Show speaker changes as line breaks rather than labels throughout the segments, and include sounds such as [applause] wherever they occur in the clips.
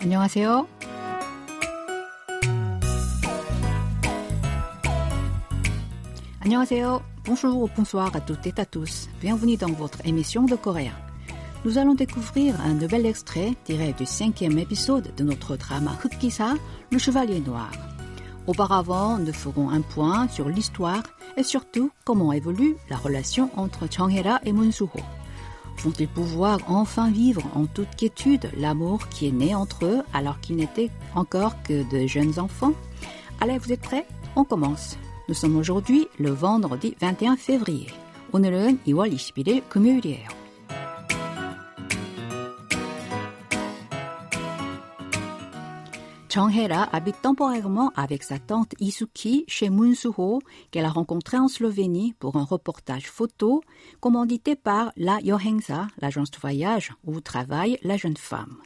안녕하세요. 안녕하세요. Bonjour ou bonsoir à toutes et à tous. Bienvenue dans votre émission de coréen. Nous allons découvrir un nouvel extrait tiré du cinquième épisode de notre drama Hukisa, Le Chevalier Noir. Auparavant, nous ferons un point sur l'histoire et surtout comment évolue la relation entre Changhera et Munsuho. Vont-ils pouvoir enfin vivre en toute quiétude l'amour qui est né entre eux alors qu'ils n'étaient encore que de jeunes enfants Allez, vous êtes prêts On commence. Nous sommes aujourd'hui le vendredi 21 février. 오늘은 2월 21일 금요일이에요. Changhera habite temporairement avec sa tante Isuki chez Munsuho, qu'elle a rencontré en Slovénie pour un reportage photo commandité par la Yohengsa, l'agence de voyage où travaille la jeune femme.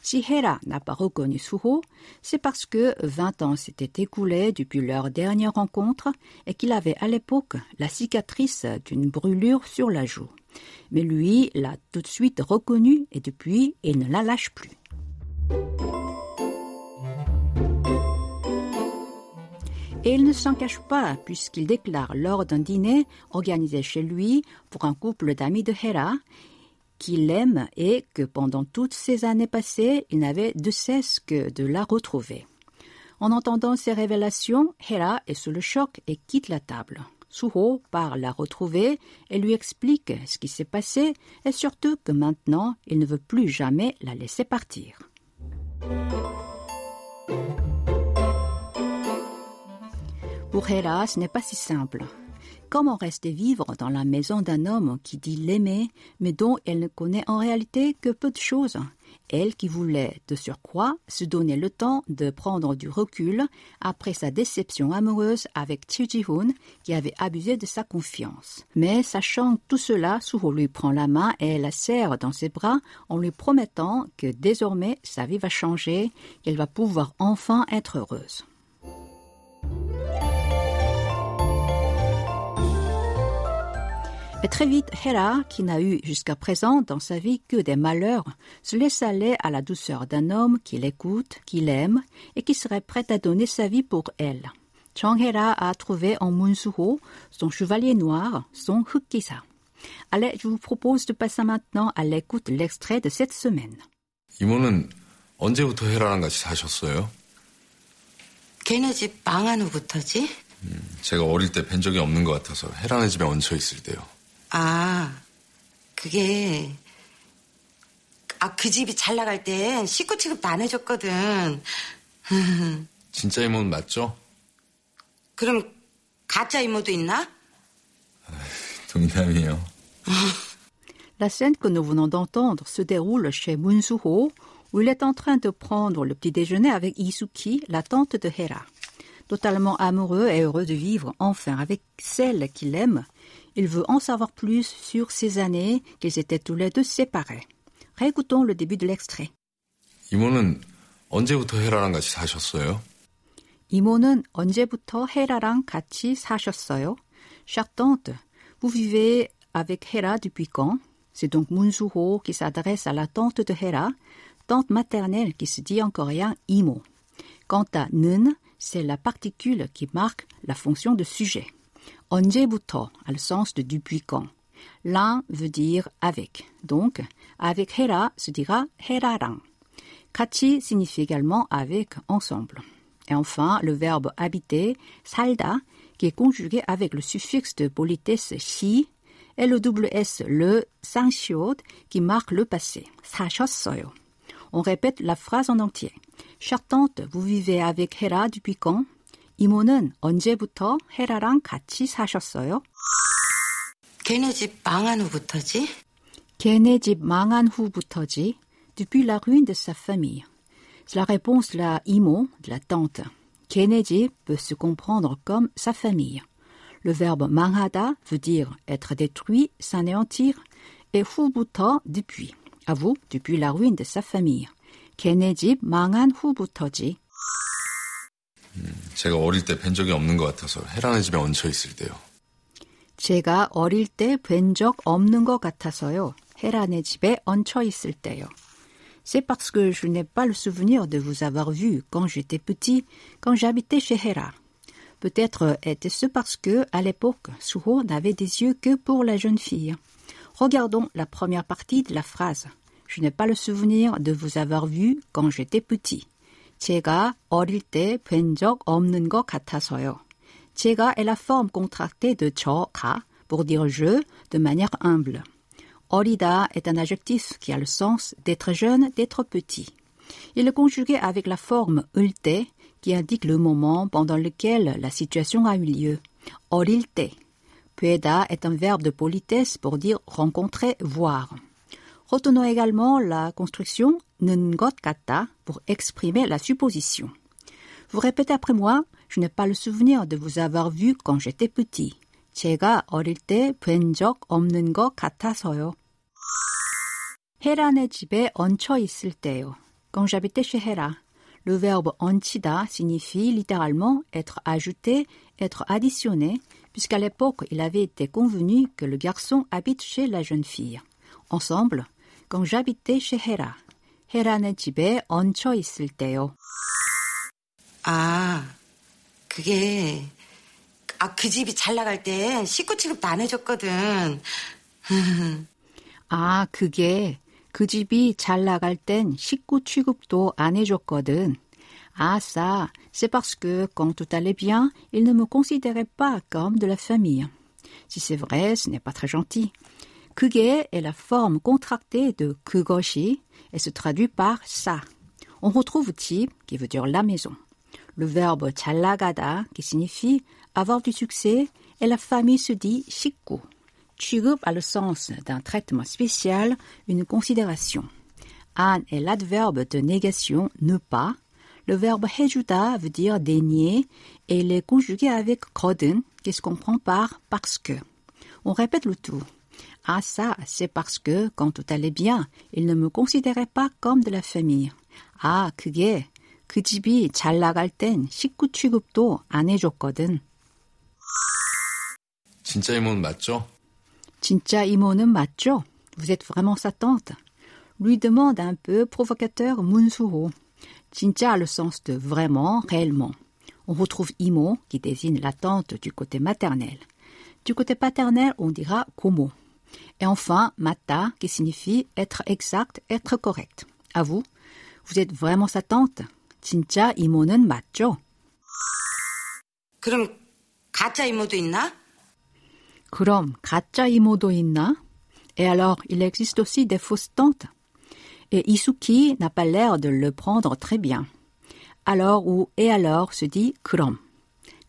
Si Hera n'a pas reconnu Suho, c'est parce que 20 ans s'étaient écoulés depuis leur dernière rencontre et qu'il avait à l'époque la cicatrice d'une brûlure sur la joue. Mais lui l'a tout de suite reconnue et depuis, il ne la lâche plus. Et il ne s'en cache pas, puisqu'il déclare lors d'un dîner organisé chez lui pour un couple d'amis de Hera qu'il l'aime et que pendant toutes ces années passées, il n'avait de cesse que de la retrouver. En entendant ces révélations, Hera est sous le choc et quitte la table. Suho part la retrouver et lui explique ce qui s'est passé et surtout que maintenant il ne veut plus jamais la laisser partir. Pour Hera, ce n'est pas si simple. Comment rester vivre dans la maison d'un homme qui dit l'aimer, mais dont elle ne connaît en réalité que peu de choses Elle qui voulait, de surcroît, se donner le temps de prendre du recul après sa déception amoureuse avec Chi Ji-hoon, qui avait abusé de sa confiance. Mais sachant tout cela, Suho lui prend la main et la serre dans ses bras en lui promettant que désormais sa vie va changer, qu'elle va pouvoir enfin être heureuse. Et très vite, Hera, qui n'a eu jusqu'à présent dans sa vie que des malheurs, se laisse aller à la douceur d'un homme qui l'écoute, qui l'aime et qui serait prêt à donner sa vie pour elle. Chang Hera a trouvé en Munsuho son chevalier noir, son Hukisa. Allez, je vous propose de passer maintenant à l'écoute l'extrait de cette semaine.
이모는 언제부터 헤라랑 같이 사셨어요?
걔네 집 망한 후부터지?
제가 어릴 때 뵌 적이 없는 것 같아서 헤라네 집에 얹혀 있을 때요.
아, 그게, 아, 그 집이 잘 나갈 땐 식구 취급도 안 해줬거든.
진짜 이모는 맞죠?
그럼 가짜 이모도 있나?
농담이에요.
La scène que nous venons d'entendre se déroule chez Munsuho, où il est en train de prendre le petit déjeuner avec Isuki, la tante de Hera. Totalement amoureux et heureux de vivre enfin avec celle qu'il aime, il veut en savoir plus sur ces années qu'ils étaient tous les deux séparés. Réécoutons le début de l'extrait.
이모는 언제부터 헤라랑 같이 사셨어요?
이모는 언제부터 헤라랑 같이 사셨어요? Chère tante, vous vivez avec Hera depuis quand? C'est donc Munsuho qui s'adresse à la tante de Hera, tante maternelle qui se dit en coréen imo. Quant à 는, c'est la particule qui marque la fonction de sujet. 언제부터 a le sens de depuis quand. L'un veut dire avec. Donc, avec Hera se dira Hera랑. 같이 signifie également avec, ensemble. Et enfin, le verbe habiter, 살다, qui est conjugué avec le suffixe de politesse si et le double S, le 상시옷, qui marque le passé. 사셨어요. On répète la phrase en entier. Chère tante, vous vivez avec Hera depuis quand? 이모는 언제부터 헤라랑 같이 사셨어요?
걔네 집 망한 후부터지?
걔네 집 망한 후부터지. Depuis la ruine de sa famille. C'est la réponse de la imo, de la tante. 걔네 집 peut se comprendre comme sa famille. Le verbe 망하다 veut dire être détruit, s'anéantir, et 후부터 depuis. À vous, depuis la ruine de sa famille. 걔네 집 망한 후부터지.
제가 어릴 때 뵌 적이 없는 것 같아서 헤라네 집에 얹혀 있을 때요.
제가 어릴 때 뵌 적 없는 것 같아서요. 헤라네 집에 얹혀 있을 때요. C'est parce que je n'ai pas le souvenir de vous avoir vu quand j'étais petit, quand j'habitais chez Hera. Peut-être était-ce parce que, à l'époque, Suho n'avait des yeux que pour la jeune fille. Regardons la première partie de la phrase. Je n'ai pas le souvenir de vous avoir vu quand j'étais petit. 제가 어릴 때 없는 것 같아서요. 제가 est la forme contractée de 저가 pour dire je de manière humble. Orida est un adjectif qui a le sens d'être jeune, d'être petit. Il est conjugué avec la forme ulte qui indique le moment pendant lequel la situation a eu lieu. Orilte. Pueda est un verbe de politesse pour dire rencontrer, voir. Retenons également la construction nengot kata pour exprimer la supposition. Vous répétez après moi, je n'ai pas le souvenir de vous avoir vu quand j'étais petit. 제가 어릴 때 없는 것 같아서요. 헤란의 집에 얹혀 있을 때요. Quand j'habitais chez Hera, le verbe 얹히다 signifie littéralement être ajouté, être additionné, puisqu'à l'époque il avait été convenu que le garçon habite chez la jeune fille. Ensemble, chez Hera, 헤란의 집에 얹혀 있을 때요.
아, 그게 아, 그 집이 잘 나갈 때 식구 취급도 안 해줬거든.
아, 그게 그 집이 잘 나갈 땐 식구 취급도 안 해줬거든. Ah ça, c'est parce que quand tout allait bien, il ne me considérait pas comme de la famille. Si c'est vrai, ce n'est pas très gentil. 그게 est la forme contractée de 그것이 et se traduit par ça. On retrouve type qui veut dire la maison. Le verbe 잘나가다 qui signifie avoir du succès et la famille se dit 식구. 취급 a le sens d'un traitement spécial, une considération. An est l'adverbe de négation ne pas. Le verbe 해주다 veut dire dénier et il est conjugué avec 거든 qui se comprend par parce que. On répète le tout. Ah ça, c'est parce que quand tout allait bien, il ne me considérait pas comme de la famille. Ah, 그게 그 집이 잘 나갈 땐 식구 취급도 안 해줬거든.
진짜 이모는 맞죠?
진짜 이모는 맞죠? Vous êtes vraiment sa tante? Lui demande un peu provocateur Munsuho. 진짜 a le sens de vraiment, réellement. On retrouve imo qui désigne la tante du côté maternel. Du côté paternel, on dira komo. Et enfin, mata qui signifie être exact, être correct. À vous, vous êtes vraiment sa tante? 진짜 이모는 맞죠?
그럼 가짜 이모도 있나?
그럼 가짜 이모도 있나? Et alors, il existe aussi des fausses tantes. Et Isuki n'a pas l'air de le prendre très bien. Alors ou et alors se dit 그럼.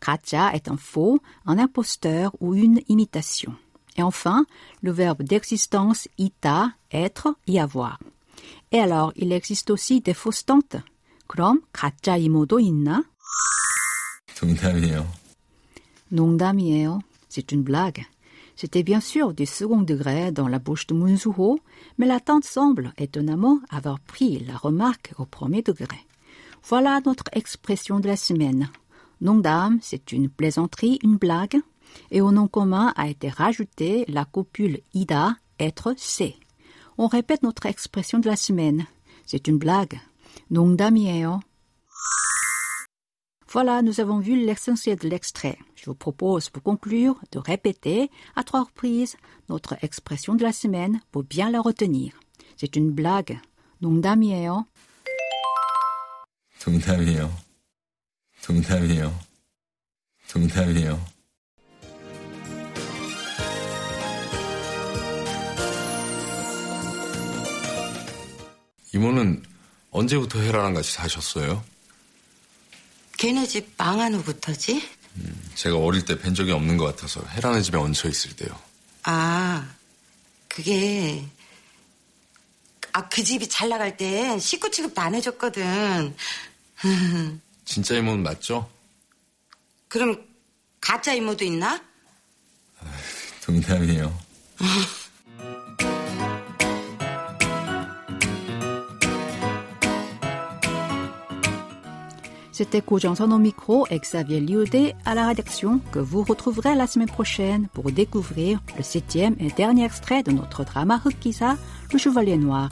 가짜 est un faux, un imposteur ou une imitation. Et enfin, le verbe d'existence ita, être, y avoir. Et alors, il existe aussi des fausses tantes. 그럼 가짜 이모도 있나?
농담이에요.
농담이에요. C'est une blague. C'était bien sûr du second degré dans la bouche de Munsuho, mais la tante semble étonnamment avoir pris la remarque au premier degré. Voilà notre expression de la semaine. Nongdam, c'est une plaisanterie, une blague, et au nom commun a été rajouté la copule ida, être C. On répète notre expression de la semaine. C'est une blague. 농담이에요. Voilà, nous avons vu l'essentiel de l'extrait. Je vous propose pour conclure de répéter à trois reprises notre expression de la semaine pour bien la retenir. C'est une blague. 농담이에요.
농담이에요. 농담이에요. 농담이에요. 이모는 언제부터 헤라랑 같이 사셨어요?
걔네 집 망한 후부터지?
제가 어릴 때 뵌 적이 없는 것 같아서 헤라네 집에 얹혀 있을 때요.
아, 그게 아, 그 집이 잘 나갈 때 식구 취급도 안 해줬거든. [laughs]
진짜 이모는 맞죠?
그럼 가짜 이모도 있나?
농담이에요. [laughs]
C'était Kojan au micro et Xavier Liudé à la rédaction que vous retrouverez la semaine prochaine pour découvrir le septième et dernier extrait de notre drama Hukisa, Le Chevalier Noir.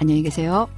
안녕히 계세요.